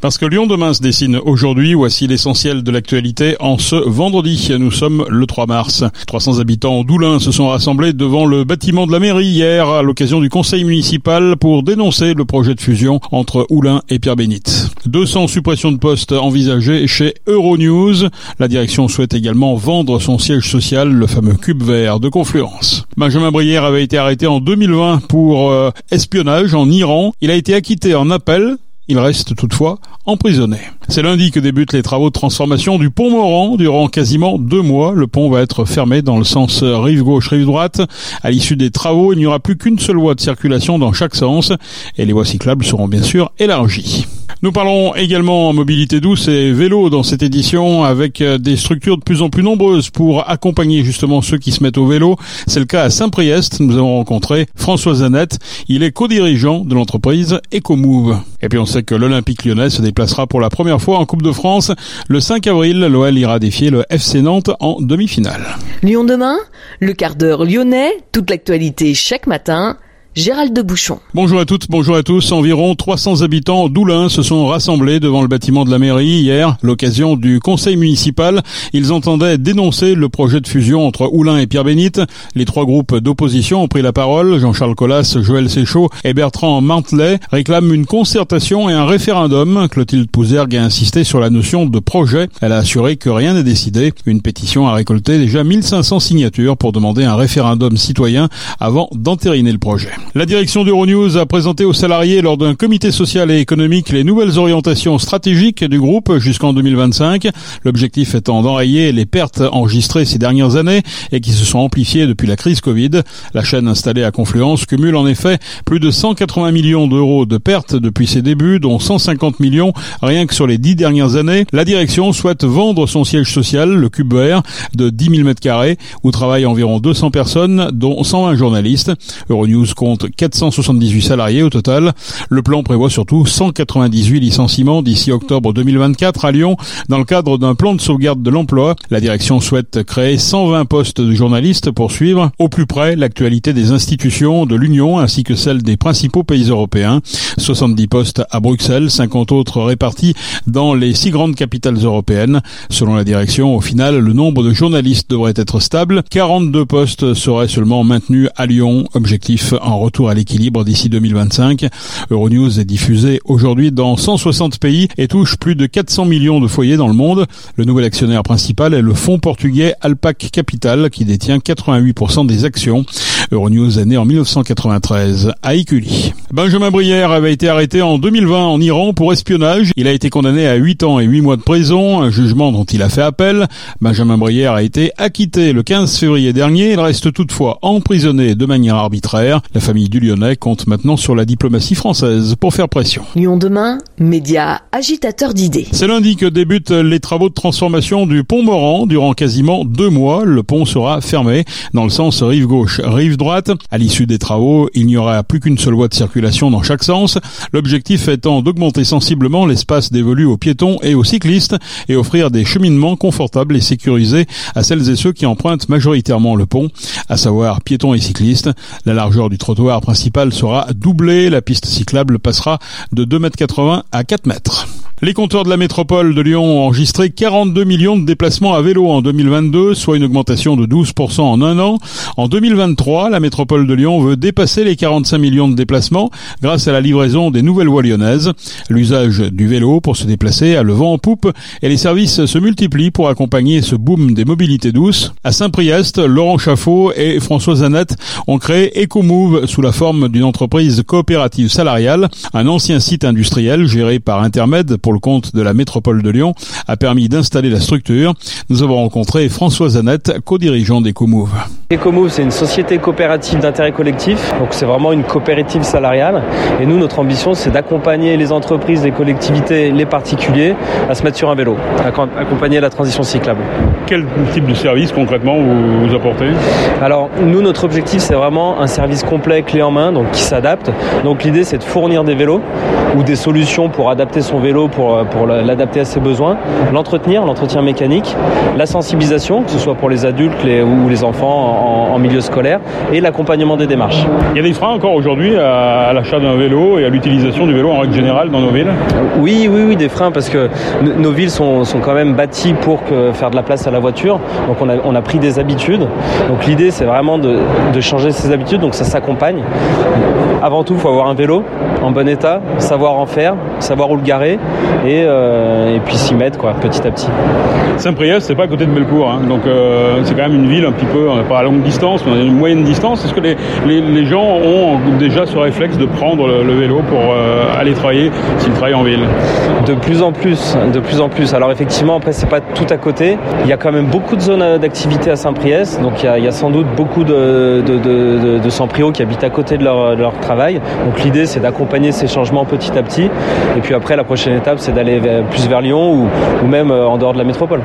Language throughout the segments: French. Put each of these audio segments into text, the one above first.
Parce que Lyon demain se dessine aujourd'hui, voici l'essentiel de l'actualité en ce vendredi. Nous sommes le 3 mars. 300 habitants d'Oulin se sont rassemblés devant le bâtiment de la mairie hier à l'occasion du conseil municipal pour dénoncer le projet de fusion entre Oulin et Pierre-Bénite. 200 suppressions de postes envisagées chez Euronews. La direction souhaite également vendre son siège social, le fameux cube vert de Confluence. Benjamin Brière avait été arrêté en 2020 pour euh, espionnage en Iran. Il a été acquitté en appel il reste toutefois emprisonné. C'est lundi que débutent les travaux de transformation du pont Morand. Durant quasiment deux mois, le pont va être fermé dans le sens rive gauche, rive droite. À l'issue des travaux, il n'y aura plus qu'une seule voie de circulation dans chaque sens et les voies cyclables seront bien sûr élargies. Nous parlons également mobilité douce et vélo dans cette édition avec euh, des structures de plus en plus nombreuses pour accompagner justement ceux qui se mettent au vélo. C'est le cas à Saint-Priest. Nous avons rencontré François Zanette. Il est co-dirigeant de l'entreprise EcoMove. Et puis on sait que l'Olympique lyonnais se déplacera pour la première fois en Coupe de France. Le 5 avril, l'OL ira défier le FC Nantes en demi-finale. Lyon demain, le quart d'heure lyonnais, toute l'actualité chaque matin. Gérald de Bouchon. Bonjour à toutes, bonjour à tous. Environ 300 habitants d'Oulin se sont rassemblés devant le bâtiment de la mairie hier, l'occasion du conseil municipal. Ils entendaient dénoncer le projet de fusion entre Oulin et Pierre-Bénite. Les trois groupes d'opposition ont pris la parole. Jean-Charles Collas, Joël Séchaud et Bertrand Mantelet réclament une concertation et un référendum. Clotilde Pouzergue a insisté sur la notion de projet. Elle a assuré que rien n'est décidé. Une pétition a récolté déjà 1500 signatures pour demander un référendum citoyen avant d'entériner le projet. La direction d'Euronews a présenté aux salariés lors d'un comité social et économique les nouvelles orientations stratégiques du groupe jusqu'en 2025. L'objectif étant d'enrayer les pertes enregistrées ces dernières années et qui se sont amplifiées depuis la crise Covid. La chaîne installée à Confluence cumule en effet plus de 180 millions d'euros de pertes depuis ses débuts, dont 150 millions rien que sur les dix dernières années. La direction souhaite vendre son siège social, le Cube Vert, de 10 000 m2, où travaillent environ 200 personnes, dont 120 journalistes. 478 salariés au total. Le plan prévoit surtout 198 licenciements d'ici octobre 2024 à Lyon dans le cadre d'un plan de sauvegarde de l'emploi. La direction souhaite créer 120 postes de journalistes pour suivre au plus près l'actualité des institutions de l'Union ainsi que celle des principaux pays européens. 70 postes à Bruxelles, 50 autres répartis dans les six grandes capitales européennes. Selon la direction, au final, le nombre de journalistes devrait être stable. 42 postes seraient seulement maintenus à Lyon. Objectif en retour à l'équilibre d'ici 2025. Euronews est diffusé aujourd'hui dans 160 pays et touche plus de 400 millions de foyers dans le monde. Le nouvel actionnaire principal est le fonds portugais Alpac Capital qui détient 88% des actions. Euronews est né en 1993 à Écully. Benjamin Brière avait été arrêté en 2020 en Iran pour espionnage. Il a été condamné à 8 ans et 8 mois de prison, un jugement dont il a fait appel. Benjamin Brière a été acquitté le 15 février dernier. Il reste toutefois emprisonné de manière arbitraire. La famille du Lyonnais compte maintenant sur la diplomatie française pour faire pression. Lyon demain, média agitateur d'idées. C'est lundi que débutent les travaux de transformation du pont Morand. Durant quasiment deux mois, le pont sera fermé dans le sens rive gauche, rive droite. À l'issue des travaux, il n'y aura plus qu'une seule voie de circulation dans chaque sens. L'objectif étant d'augmenter sensiblement l'espace dévolu aux piétons et aux cyclistes et offrir des cheminements confortables et sécurisés à celles et ceux qui empruntent majoritairement le pont, à savoir piétons et cyclistes. La largeur du trottoir principal sera doublée. La piste cyclable passera de 2,80 m à 4 mètres. Les compteurs de la métropole de Lyon ont enregistré 42 millions de déplacements à vélo en 2022, soit une augmentation de 12% en un an. En 2023, la métropole de Lyon veut dépasser les 45 millions de déplacements grâce à la livraison des nouvelles voies lyonnaises. L'usage du vélo pour se déplacer a le vent en poupe et les services se multiplient pour accompagner ce boom des mobilités douces. À Saint-Priest, Laurent Chaffot et François Zanette ont créé EcoMove sous la forme d'une entreprise coopérative salariale, un ancien site industriel géré par Intermed pour le compte de la métropole de Lyon, a permis d'installer la structure. Nous avons rencontré François Zanette, co-dirigeant d'EcoMove. EcoMove, c'est une société coopérative d'intérêt collectif, donc c'est vraiment une coopérative salariale. Et nous, notre ambition, c'est d'accompagner les entreprises, les collectivités, les particuliers à se mettre sur un vélo, accompagner la transition cyclable. Quel type de service concrètement vous, vous apportez? Alors, nous, notre objectif, c'est vraiment un service complet, clé en main, donc qui s'adapte. Donc l'idée, c'est de fournir des vélos ou des solutions pour adapter son vélo, pour, pour l'adapter à ses besoins, l'entretenir, l'entretien mécanique, la sensibilisation, que ce soit pour les adultes les, ou les enfants en, milieu scolaire et l'accompagnement des démarches. Il y a des freins encore aujourd'hui à, l'achat d'un vélo et à l'utilisation du vélo en règle générale dans nos villes? Oui, oui, oui, des freins parce que nos villes sont, sont, quand même bâties pour que, faire de la place à la voiture. Donc on a, on a pris des habitudes. Donc l'idée c'est vraiment de, de changer ces habitudes. Donc ça s'accompagne. Avant tout, il faut avoir un vélo en bon état, savoir en faire, savoir où le garer et, euh, et puis s'y mettre quoi, petit à petit. Saint-Priest, c'est pas à côté de Belcourt, hein. donc euh, c'est quand même une ville un petit peu, pas à longue distance, mais à une moyenne distance. Est-ce que les, les, les, gens ont déjà ce réflexe de prendre le, vélo pour euh, aller travailler s'ils travaillent en ville? De plus en plus, de plus en plus. Alors effectivement, après c'est pas tout à côté. Il y a quand même beaucoup de zones d'activité à Saint-Priest, donc il y, a, il y, a, sans doute beaucoup de, de, de, de sans-prio qui habitent à côté de leur, de leur travail. Donc l'idée c'est d'accompagner ces changements petit à petit. Et puis après la prochaine étape c'est d'aller plus vers Lyon ou, même euh, en dehors de la métropole.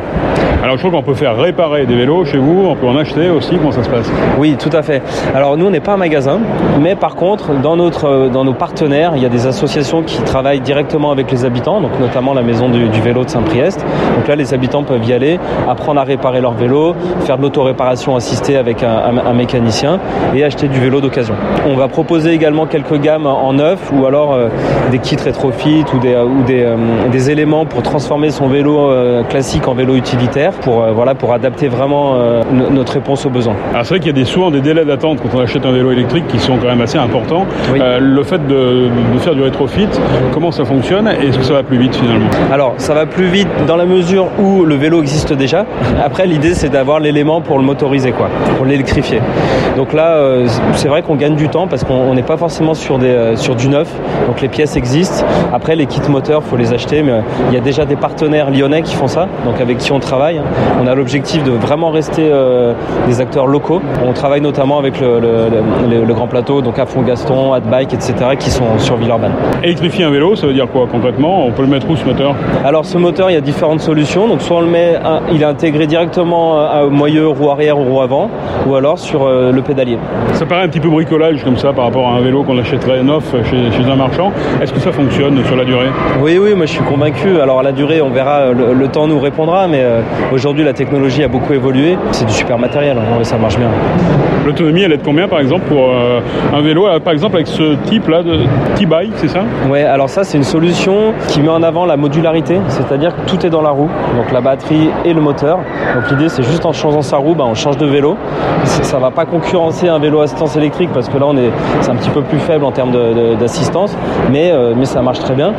Alors je crois qu'on peut faire réparer des vélos chez vous, on peut en acheter aussi, comment ça se passe? Oui, tout à fait. Alors nous on n'est pas un magasin, mais par contre euh, dans nos partenaires, il y a des associations qui travaillent directement avec les habitants, donc notamment la maison du, vélo de Saint-Priest. Donc là les habitants peuvent y aller, apprendre à réparer leur vélo, faire de l'autoréparation assistée avec un, mécanicien et acheter du vélo d'occasion. On va proposer également quelques gammes en neuf ou alors euh, des kits rétrofit ou des, euh, des, éléments pour transformer son vélo classique en vélo utilitaire pour, euh, voilà, pour adapter vraiment notre réponse aux besoins. Alors c'est vrai qu'il y a des, souvent des délais d'attente quand on achète un vélo électrique qui sont quand même assez importants. Oui. le fait de, de, faire du rétrofit, comment ça fonctionne et est-ce que ça va plus vite finalement? Alors ça va plus vite dans la mesure où le vélo existe déjà. Après l'idée c'est d'avoir l'élément pour le motoriser quoi, pour l'électrifier. Donc là c'est vrai qu'on gagne du temps parce qu'on n'est pas forcément sur, des, sur du neuf, donc les pièces existent. Après les kits moteurs faut les acheter mais il y a déjà des partenaires lyonnais qui font ça, donc avec qui on travaille. On a l'objectif de vraiment rester euh, des acteurs locaux. On travaille notamment avec le, le, le, le Grand Plateau, donc à Font-Gaston, Adbike, etc., qui sont sur Villeurbanne. Électrifier un vélo, ça veut dire quoi concrètement? On peut le mettre où ce moteur? Alors ce moteur, il y a différentes solutions. Donc soit on le met, il est intégré directement à moyeu, roue arrière ou roue avant, ou alors sur euh, le pédalier. Ça paraît un petit peu bricolage comme ça par rapport à un vélo qu'on achèterait neuf chez, chez un marchand. Est-ce que ça fonctionne sur la durée? Oui, oui, moi je suis convaincu. Alors à la durée, on verra, le, le temps nous répondra, mais euh, aujourd'hui la technologie a beaucoup évolué. C'est du super matériel, hein, ça marche bien. L'autonomie, elle est de combien par exemple pour euh, un vélo, par exemple avec ce type-là de T-Bike, c'est ça? Ouais, alors ça c'est une solution qui met en avant la modularité, c'est-à-dire que tout est dans la roue, donc la batterie et le moteur. Donc l'idée c'est juste en changeant sa roue, bah, on change de vélo. Ça va pas concurrencer un vélo assistance électrique parce que là on est, c'est un petit peu plus faible en termes d'assistance, mais, euh, mais ça marche très bien.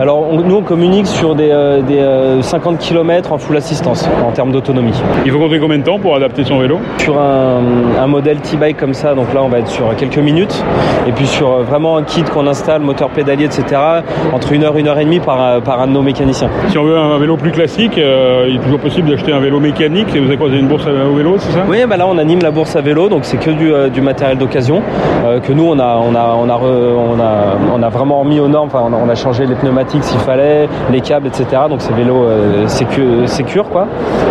Alors on, nous on communique sur des, euh, des euh, 50 km en full assistance en termes d'autonomie. Il faut compter combien de temps pour adapter son vélo? Sur un, un modèle T-Bike comme ça, donc là on va être sur quelques minutes, et puis sur euh, vraiment un kit qu'on installe, moteur pédalier, etc., entre une heure, une heure et demie par, par un de nos mécaniciens. Si on veut un vélo plus classique, euh, il est toujours possible d'acheter un vélo mécanique, et vous avez quoi, une bourse à vélo, c'est ça? Oui, bah là on anime la bourse à vélo, donc c'est que du, euh, du matériel d'occasion, euh, que nous on a, on, a, on, a re, on, a, on a vraiment remis aux normes, enfin on a, on a changé les pneumatiques s'il fallait, les câbles, etc., donc c'est vélo euh, sécure, sécure, quoi.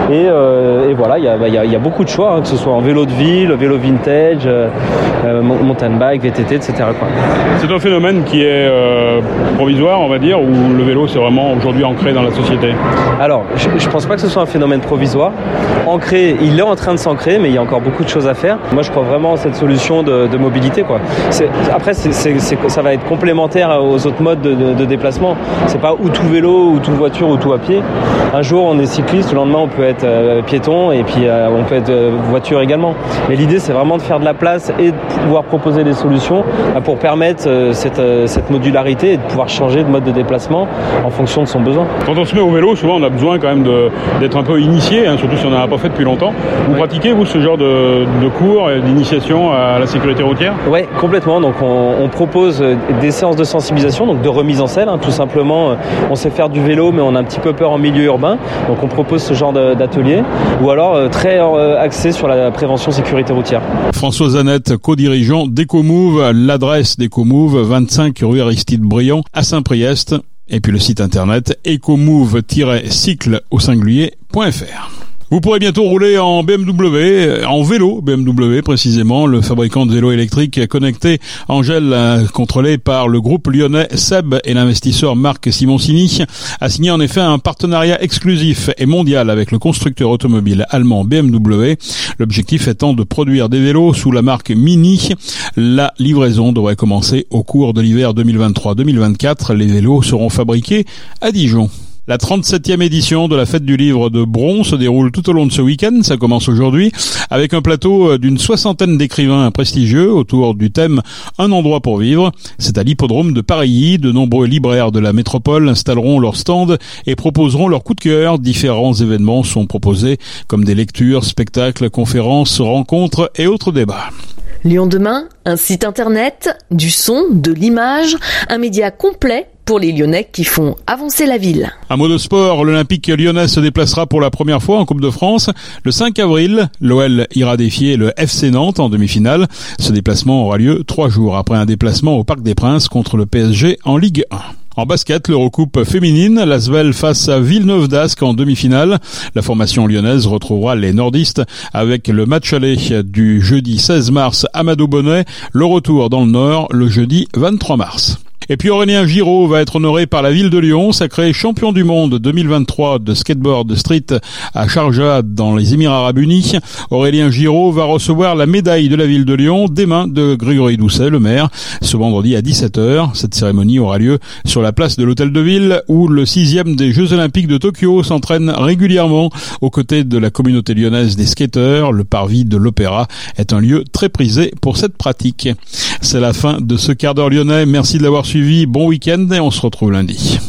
Et, euh, et voilà, il y a, bah, y, a, y a, beaucoup de choix, hein, que ce soit en vélo de ville, vélo vintage, euh, mountain bike, VTT, etc. C'est un phénomène qui est euh, provisoire, on va dire, ou le vélo c'est vraiment aujourd'hui ancré dans la société? Alors, je ne pense pas que ce soit un phénomène provisoire. Ancré, il est en train de s'ancrer, mais il y a encore beaucoup de choses à faire. Moi, je crois vraiment en cette solution de, de mobilité. Quoi. Après, c est, c est, ça va être complémentaire aux autres modes de, de, de déplacement. C'est pas ou tout vélo, ou tout voiture, ou tout à pied. Un jour, on est cycliste, le lendemain, on peut être euh, piéton, et puis euh, on peut être euh, voiture également. Mais l'idée, c'est vraiment de faire de la place et de pouvoir proposer des solutions pour permettre cette, cette, modularité et de pouvoir changer de mode de déplacement en fonction de son besoin. Quand on se met au vélo, souvent on a besoin quand même d'être un peu initié, hein, surtout si on n'en a pas fait depuis longtemps. Vous oui. pratiquez, vous, ce genre de, de cours d'initiation à la sécurité routière? Oui, complètement. Donc on, on, propose des séances de sensibilisation, donc de remise en selle, hein, tout simplement. On sait faire du vélo, mais on a un petit peu peur en milieu urbain. Donc on propose ce genre d'atelier. Ou alors euh, très axé sur la prévention sécurité routière. François Zanette, co-dirigeant d'EcoMove, l'adresse d'EcoMove, 25 rue Aristide Briand à Saint-Priest, et puis le site internet ecomove-cycle au singulier.fr. Vous pourrez bientôt rouler en BMW, en vélo BMW précisément. Le fabricant de vélos électriques connectés Angèle, euh, contrôlé par le groupe lyonnais Seb et l'investisseur Marc Simoncini, a signé en effet un partenariat exclusif et mondial avec le constructeur automobile allemand BMW. L'objectif étant de produire des vélos sous la marque Mini. La livraison devrait commencer au cours de l'hiver 2023-2024. Les vélos seront fabriqués à Dijon. La 37e édition de la fête du livre de Bron se déroule tout au long de ce week-end. Ça commence aujourd'hui avec un plateau euh, d'une soixantaine d'écrivains prestigieux autour du thème Un endroit pour vivre. C'est à l'hippodrome de Paris. De nombreux libraires de la métropole installeront leur stand et proposeront leur coup de cœur. Différents événements sont proposés comme des lectures, spectacles, conférences, rencontres et autres débats. Lyon demain, un site internet, du son, de l'image, un média complet pour les Lyonnais qui font avancer la ville. Un mot de sport, l'Olympique lyonnais se déplacera pour la première fois en Coupe de France. Le 5 avril, l'OL ira défier le FC Nantes en demi-finale. Ce déplacement aura lieu trois jours après un déplacement au Parc des Princes contre le PSG en Ligue 1. En basket, l'Eurocoupe féminine, l'Asvel face à Villeneuve d'Ascq en demi-finale. La formation lyonnaise retrouvera les nordistes avec le match aller du jeudi 16 mars à Bonnet, le retour dans le nord le jeudi 23 mars. Et puis Aurélien Giraud va être honoré par la ville de Lyon, sacré champion du monde 2023 de skateboard street à Sharjah dans les Émirats Arabes Unis. Aurélien Giraud va recevoir la médaille de la ville de Lyon des mains de Grégory Doucet, le maire, ce vendredi à 17h. Cette cérémonie aura lieu sur la place de l'hôtel de ville où le sixième des Jeux Olympiques de Tokyo s'entraîne régulièrement aux côtés de la communauté lyonnaise des skateurs. Le parvis de l'Opéra est un lieu très prisé pour cette pratique. C'est la fin de ce quart d'heure lyonnais. Merci de l'avoir Bon week-end et on se retrouve lundi.